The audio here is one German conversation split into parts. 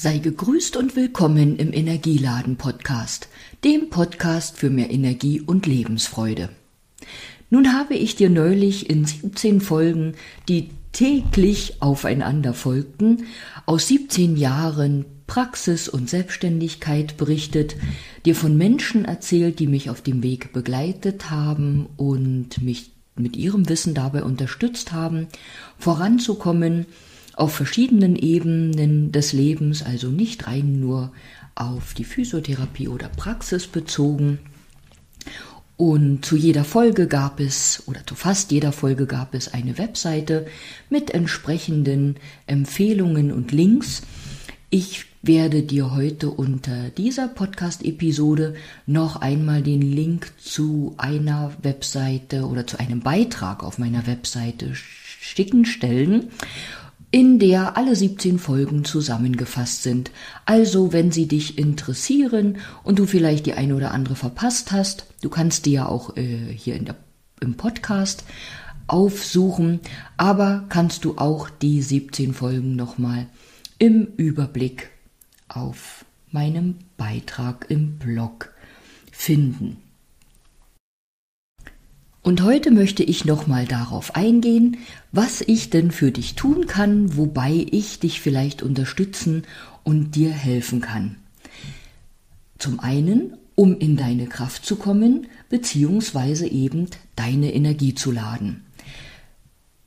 Sei gegrüßt und willkommen im Energieladen Podcast, dem Podcast für mehr Energie und Lebensfreude. Nun habe ich dir neulich in 17 Folgen, die täglich aufeinander folgten, aus 17 Jahren Praxis und Selbstständigkeit berichtet, dir von Menschen erzählt, die mich auf dem Weg begleitet haben und mich mit ihrem Wissen dabei unterstützt haben, voranzukommen, auf verschiedenen Ebenen des Lebens, also nicht rein nur auf die Physiotherapie oder Praxis bezogen. Und zu jeder Folge gab es, oder zu fast jeder Folge gab es eine Webseite mit entsprechenden Empfehlungen und Links. Ich werde dir heute unter dieser Podcast-Episode noch einmal den Link zu einer Webseite oder zu einem Beitrag auf meiner Webseite schicken stellen in der alle 17 Folgen zusammengefasst sind. Also, wenn sie dich interessieren und du vielleicht die eine oder andere verpasst hast, du kannst die ja auch äh, hier in der, im Podcast aufsuchen, aber kannst du auch die 17 Folgen nochmal im Überblick auf meinem Beitrag im Blog finden. Und heute möchte ich nochmal darauf eingehen, was ich denn für dich tun kann, wobei ich dich vielleicht unterstützen und dir helfen kann. Zum einen, um in deine Kraft zu kommen, beziehungsweise eben deine Energie zu laden.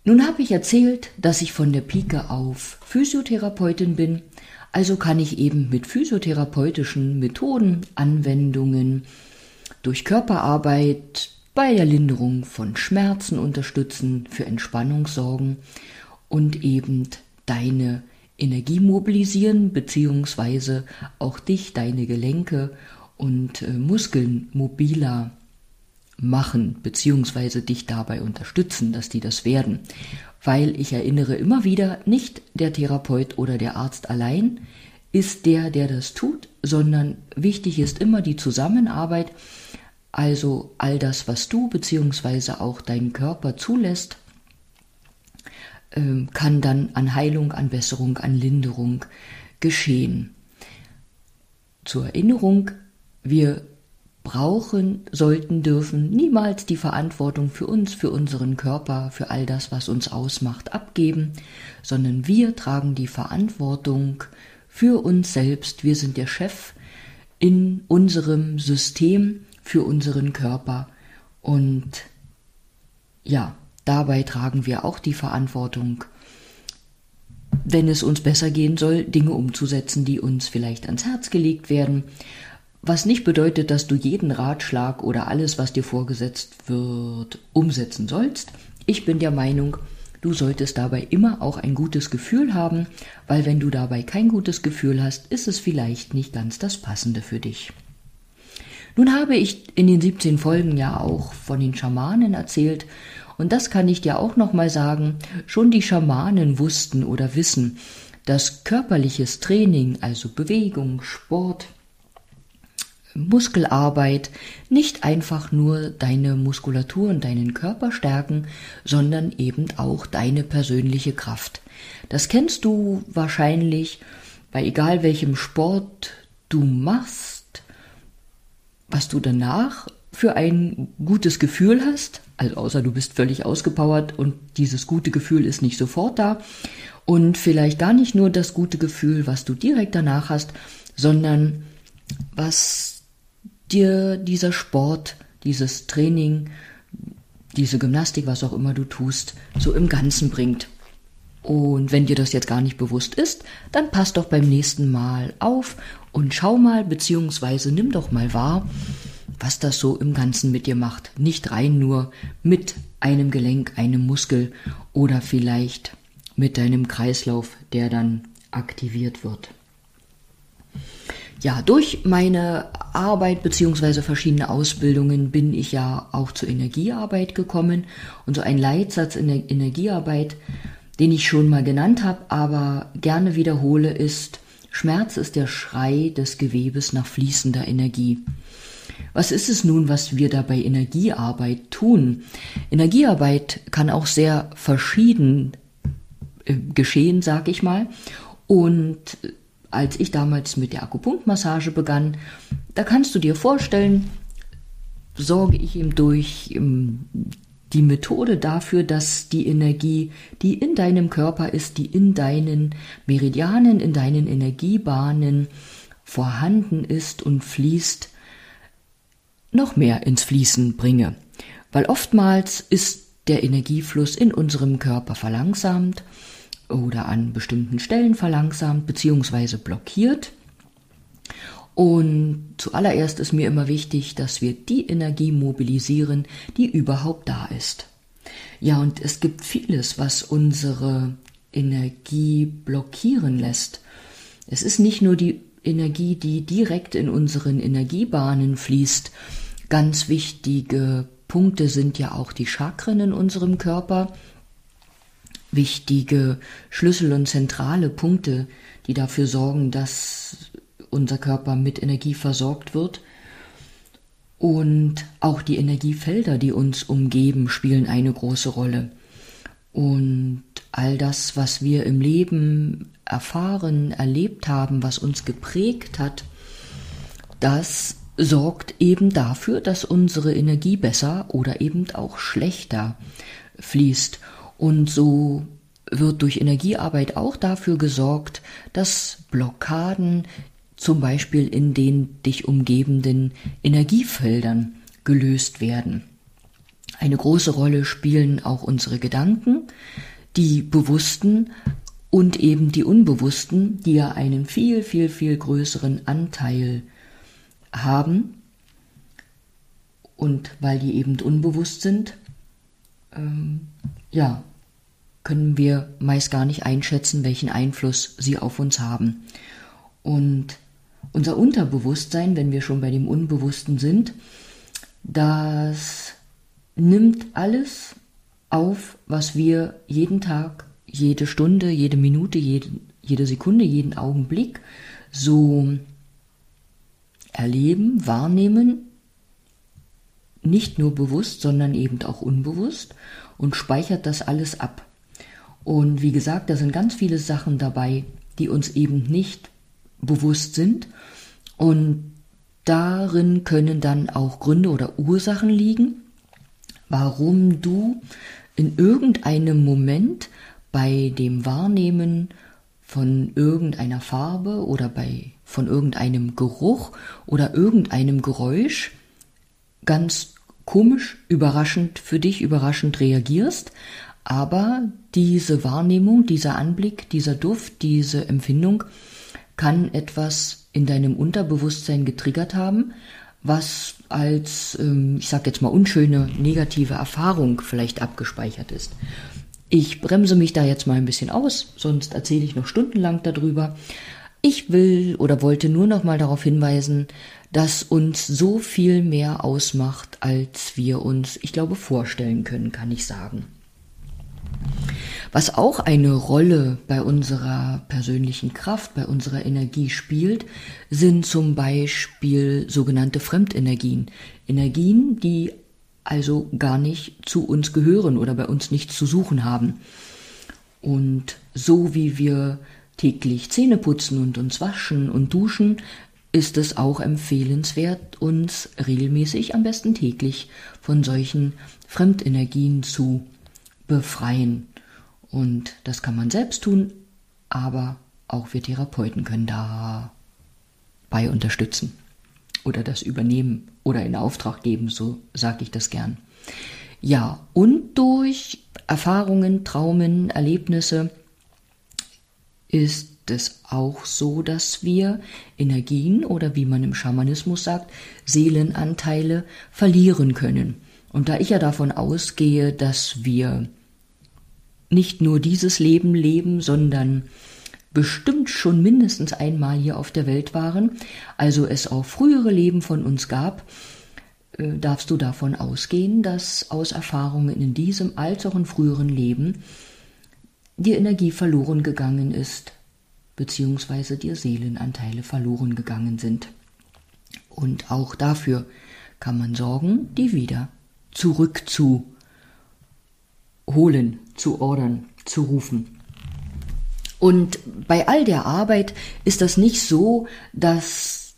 Nun habe ich erzählt, dass ich von der Pike auf Physiotherapeutin bin, also kann ich eben mit physiotherapeutischen Methoden, Anwendungen, durch Körperarbeit, bei der Linderung von Schmerzen unterstützen, für Entspannung sorgen und eben deine Energie mobilisieren, beziehungsweise auch dich, deine Gelenke und äh, Muskeln mobiler machen, beziehungsweise dich dabei unterstützen, dass die das werden. Weil ich erinnere immer wieder, nicht der Therapeut oder der Arzt allein ist der, der das tut, sondern wichtig ist immer die Zusammenarbeit also all das, was du bzw. auch dein Körper zulässt, ähm, kann dann an Heilung, an Besserung, an Linderung geschehen. Zur Erinnerung, wir brauchen, sollten, dürfen niemals die Verantwortung für uns, für unseren Körper, für all das, was uns ausmacht, abgeben, sondern wir tragen die Verantwortung für uns selbst. Wir sind der Chef in unserem System für unseren Körper. Und ja, dabei tragen wir auch die Verantwortung, wenn es uns besser gehen soll, Dinge umzusetzen, die uns vielleicht ans Herz gelegt werden. Was nicht bedeutet, dass du jeden Ratschlag oder alles, was dir vorgesetzt wird, umsetzen sollst. Ich bin der Meinung, du solltest dabei immer auch ein gutes Gefühl haben, weil wenn du dabei kein gutes Gefühl hast, ist es vielleicht nicht ganz das Passende für dich. Nun habe ich in den 17 Folgen ja auch von den Schamanen erzählt und das kann ich dir auch nochmal sagen, schon die Schamanen wussten oder wissen, dass körperliches Training, also Bewegung, Sport, Muskelarbeit nicht einfach nur deine Muskulatur und deinen Körper stärken, sondern eben auch deine persönliche Kraft. Das kennst du wahrscheinlich bei egal welchem Sport du machst was du danach für ein gutes Gefühl hast, also außer du bist völlig ausgepowert und dieses gute Gefühl ist nicht sofort da und vielleicht gar nicht nur das gute Gefühl, was du direkt danach hast, sondern was dir dieser Sport, dieses Training, diese Gymnastik, was auch immer du tust, so im Ganzen bringt. Und wenn dir das jetzt gar nicht bewusst ist, dann pass doch beim nächsten Mal auf und schau mal, beziehungsweise nimm doch mal wahr, was das so im Ganzen mit dir macht. Nicht rein nur mit einem Gelenk, einem Muskel oder vielleicht mit deinem Kreislauf, der dann aktiviert wird. Ja, durch meine Arbeit beziehungsweise verschiedene Ausbildungen bin ich ja auch zur Energiearbeit gekommen. Und so ein Leitsatz in der Energiearbeit, den ich schon mal genannt habe, aber gerne wiederhole, ist, Schmerz ist der Schrei des Gewebes nach fließender Energie. Was ist es nun, was wir da bei Energiearbeit tun? Energiearbeit kann auch sehr verschieden äh, geschehen, sag ich mal. Und als ich damals mit der Akupunktmassage begann, da kannst du dir vorstellen, sorge ich ihm durch ähm, die Methode dafür, dass die Energie, die in deinem Körper ist, die in deinen Meridianen, in deinen Energiebahnen vorhanden ist und fließt, noch mehr ins Fließen bringe. Weil oftmals ist der Energiefluss in unserem Körper verlangsamt oder an bestimmten Stellen verlangsamt bzw. blockiert. Und zuallererst ist mir immer wichtig, dass wir die Energie mobilisieren, die überhaupt da ist. Ja, und es gibt vieles, was unsere Energie blockieren lässt. Es ist nicht nur die Energie, die direkt in unseren Energiebahnen fließt. Ganz wichtige Punkte sind ja auch die Chakren in unserem Körper. Wichtige Schlüssel und zentrale Punkte, die dafür sorgen, dass unser Körper mit Energie versorgt wird. Und auch die Energiefelder, die uns umgeben, spielen eine große Rolle. Und all das, was wir im Leben erfahren, erlebt haben, was uns geprägt hat, das sorgt eben dafür, dass unsere Energie besser oder eben auch schlechter fließt. Und so wird durch Energiearbeit auch dafür gesorgt, dass Blockaden zum Beispiel in den dich umgebenden Energiefeldern gelöst werden. Eine große Rolle spielen auch unsere Gedanken, die bewussten und eben die unbewussten, die ja einen viel, viel, viel größeren Anteil haben. Und weil die eben unbewusst sind, ähm, ja, können wir meist gar nicht einschätzen, welchen Einfluss sie auf uns haben. Und unser Unterbewusstsein, wenn wir schon bei dem Unbewussten sind, das nimmt alles auf, was wir jeden Tag, jede Stunde, jede Minute, jede, jede Sekunde, jeden Augenblick so erleben, wahrnehmen, nicht nur bewusst, sondern eben auch unbewusst und speichert das alles ab. Und wie gesagt, da sind ganz viele Sachen dabei, die uns eben nicht bewusst sind. Und darin können dann auch Gründe oder Ursachen liegen, warum du in irgendeinem Moment bei dem Wahrnehmen von irgendeiner Farbe oder bei von irgendeinem Geruch oder irgendeinem Geräusch ganz komisch, überraschend für dich überraschend reagierst, aber diese Wahrnehmung, dieser Anblick, dieser Duft, diese Empfindung kann etwas in deinem Unterbewusstsein getriggert haben, was als, ähm, ich sag jetzt mal, unschöne, negative Erfahrung vielleicht abgespeichert ist. Ich bremse mich da jetzt mal ein bisschen aus, sonst erzähle ich noch stundenlang darüber. Ich will oder wollte nur noch mal darauf hinweisen, dass uns so viel mehr ausmacht, als wir uns, ich glaube, vorstellen können, kann ich sagen. Was auch eine Rolle bei unserer persönlichen Kraft, bei unserer Energie spielt, sind zum Beispiel sogenannte Fremdenergien. Energien, die also gar nicht zu uns gehören oder bei uns nichts zu suchen haben. Und so wie wir täglich Zähne putzen und uns waschen und duschen, ist es auch empfehlenswert, uns regelmäßig, am besten täglich, von solchen Fremdenergien zu befreien. Und das kann man selbst tun, aber auch wir Therapeuten können dabei unterstützen oder das übernehmen oder in Auftrag geben, so sage ich das gern. Ja, und durch Erfahrungen, Traumen, Erlebnisse ist es auch so, dass wir Energien oder wie man im Schamanismus sagt, Seelenanteile verlieren können. Und da ich ja davon ausgehe, dass wir nicht nur dieses Leben leben, sondern bestimmt schon mindestens einmal hier auf der Welt waren, also es auch frühere Leben von uns gab, äh, darfst du davon ausgehen, dass aus Erfahrungen in diesem als auch in früheren Leben die Energie verloren gegangen ist, beziehungsweise dir Seelenanteile verloren gegangen sind. Und auch dafür kann man sorgen, die wieder zurückzuholen, zu ordern, zu rufen. Und bei all der Arbeit ist das nicht so, dass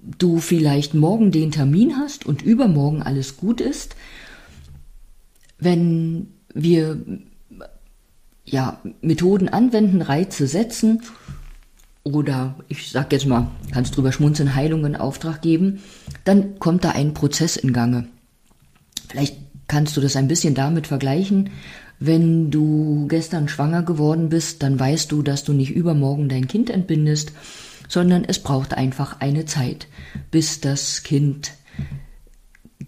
du vielleicht morgen den Termin hast und übermorgen alles gut ist. Wenn wir ja, Methoden anwenden, Reize setzen oder ich sag jetzt mal, kannst drüber schmunzeln, Heilungen in Auftrag geben, dann kommt da ein Prozess in Gange. Vielleicht kannst du das ein bisschen damit vergleichen. Wenn du gestern schwanger geworden bist, dann weißt du, dass du nicht übermorgen dein Kind entbindest, sondern es braucht einfach eine Zeit, bis das Kind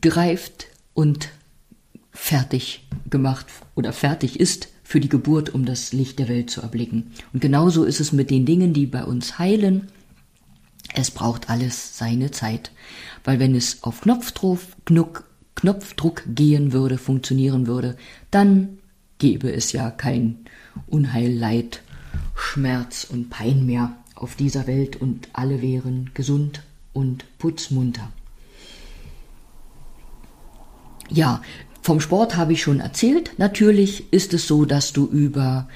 greift und fertig gemacht oder fertig ist für die Geburt, um das Licht der Welt zu erblicken. Und genauso ist es mit den Dingen, die bei uns heilen. Es braucht alles seine Zeit. Weil wenn es auf Knopfdruck, Knopfdruck gehen würde, funktionieren würde, dann gäbe es ja kein Unheil, Leid, Schmerz und Pein mehr auf dieser Welt und alle wären gesund und putzmunter. Ja, vom Sport habe ich schon erzählt. Natürlich ist es so, dass du über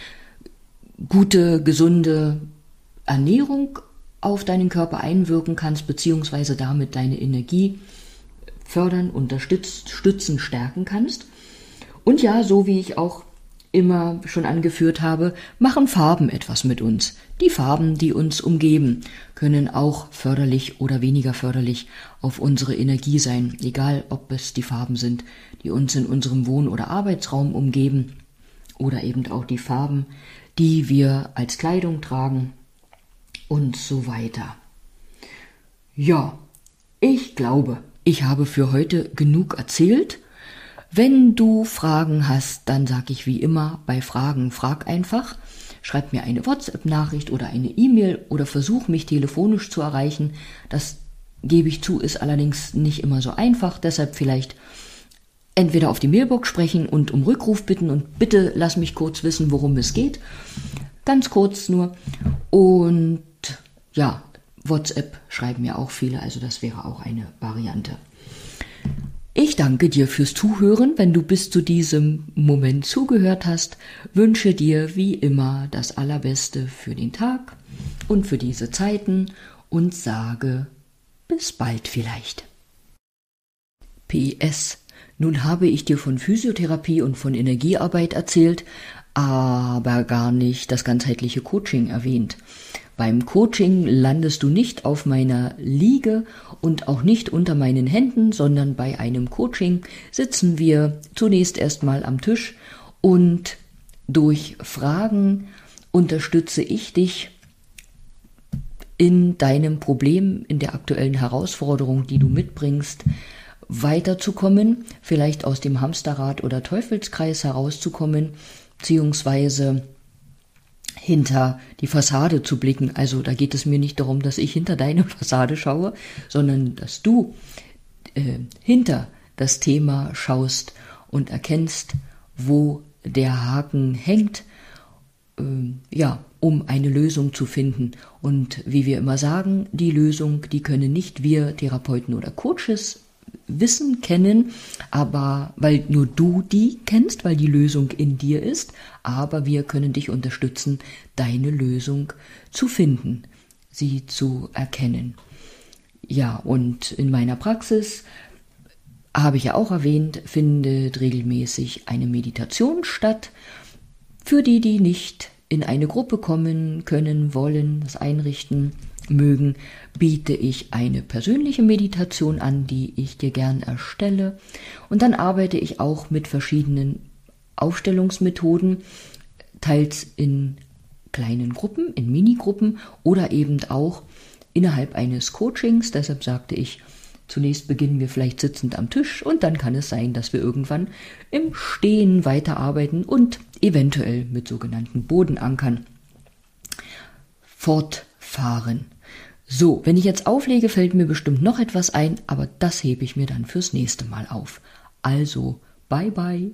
gute, gesunde Ernährung auf deinen Körper einwirken kannst, beziehungsweise damit deine Energie fördern, unterstützen, stärken kannst. Und ja, so wie ich auch immer schon angeführt habe, machen Farben etwas mit uns. Die Farben, die uns umgeben, können auch förderlich oder weniger förderlich auf unsere Energie sein, egal ob es die Farben sind, die uns in unserem Wohn- oder Arbeitsraum umgeben oder eben auch die Farben, die wir als Kleidung tragen und so weiter. Ja, ich glaube, ich habe für heute genug erzählt. Wenn du Fragen hast, dann sag ich wie immer bei Fragen frag einfach. Schreib mir eine WhatsApp-Nachricht oder eine E-Mail oder versuch mich telefonisch zu erreichen. Das gebe ich zu, ist allerdings nicht immer so einfach. Deshalb vielleicht entweder auf die Mailbox sprechen und um Rückruf bitten und bitte lass mich kurz wissen, worum es geht. Ganz kurz nur. Und ja, WhatsApp schreiben ja auch viele, also das wäre auch eine Variante. Ich danke dir fürs Zuhören. Wenn du bis zu diesem Moment zugehört hast, wünsche dir wie immer das Allerbeste für den Tag und für diese Zeiten und sage bis bald vielleicht. PS. Nun habe ich dir von Physiotherapie und von Energiearbeit erzählt, aber gar nicht das ganzheitliche Coaching erwähnt. Beim Coaching landest du nicht auf meiner Liege und auch nicht unter meinen Händen, sondern bei einem Coaching sitzen wir zunächst erstmal am Tisch und durch Fragen unterstütze ich dich in deinem Problem, in der aktuellen Herausforderung, die du mitbringst, weiterzukommen, vielleicht aus dem Hamsterrad oder Teufelskreis herauszukommen, beziehungsweise hinter die Fassade zu blicken. Also da geht es mir nicht darum, dass ich hinter deine Fassade schaue, sondern dass du äh, hinter das Thema schaust und erkennst, wo der Haken hängt, äh, ja, um eine Lösung zu finden. Und wie wir immer sagen, die Lösung, die können nicht wir Therapeuten oder Coaches Wissen kennen, aber weil nur du die kennst, weil die Lösung in dir ist, aber wir können dich unterstützen, deine Lösung zu finden, sie zu erkennen. Ja, und in meiner Praxis habe ich ja auch erwähnt, findet regelmäßig eine Meditation statt. Für die, die nicht in eine Gruppe kommen können, wollen, das einrichten, mögen, biete ich eine persönliche Meditation an, die ich dir gern erstelle. Und dann arbeite ich auch mit verschiedenen Aufstellungsmethoden, teils in kleinen Gruppen, in Minigruppen oder eben auch innerhalb eines Coachings. Deshalb sagte ich, zunächst beginnen wir vielleicht sitzend am Tisch und dann kann es sein, dass wir irgendwann im Stehen weiterarbeiten und eventuell mit sogenannten Bodenankern fortfahren. So, wenn ich jetzt auflege, fällt mir bestimmt noch etwas ein, aber das hebe ich mir dann fürs nächste Mal auf. Also, bye bye.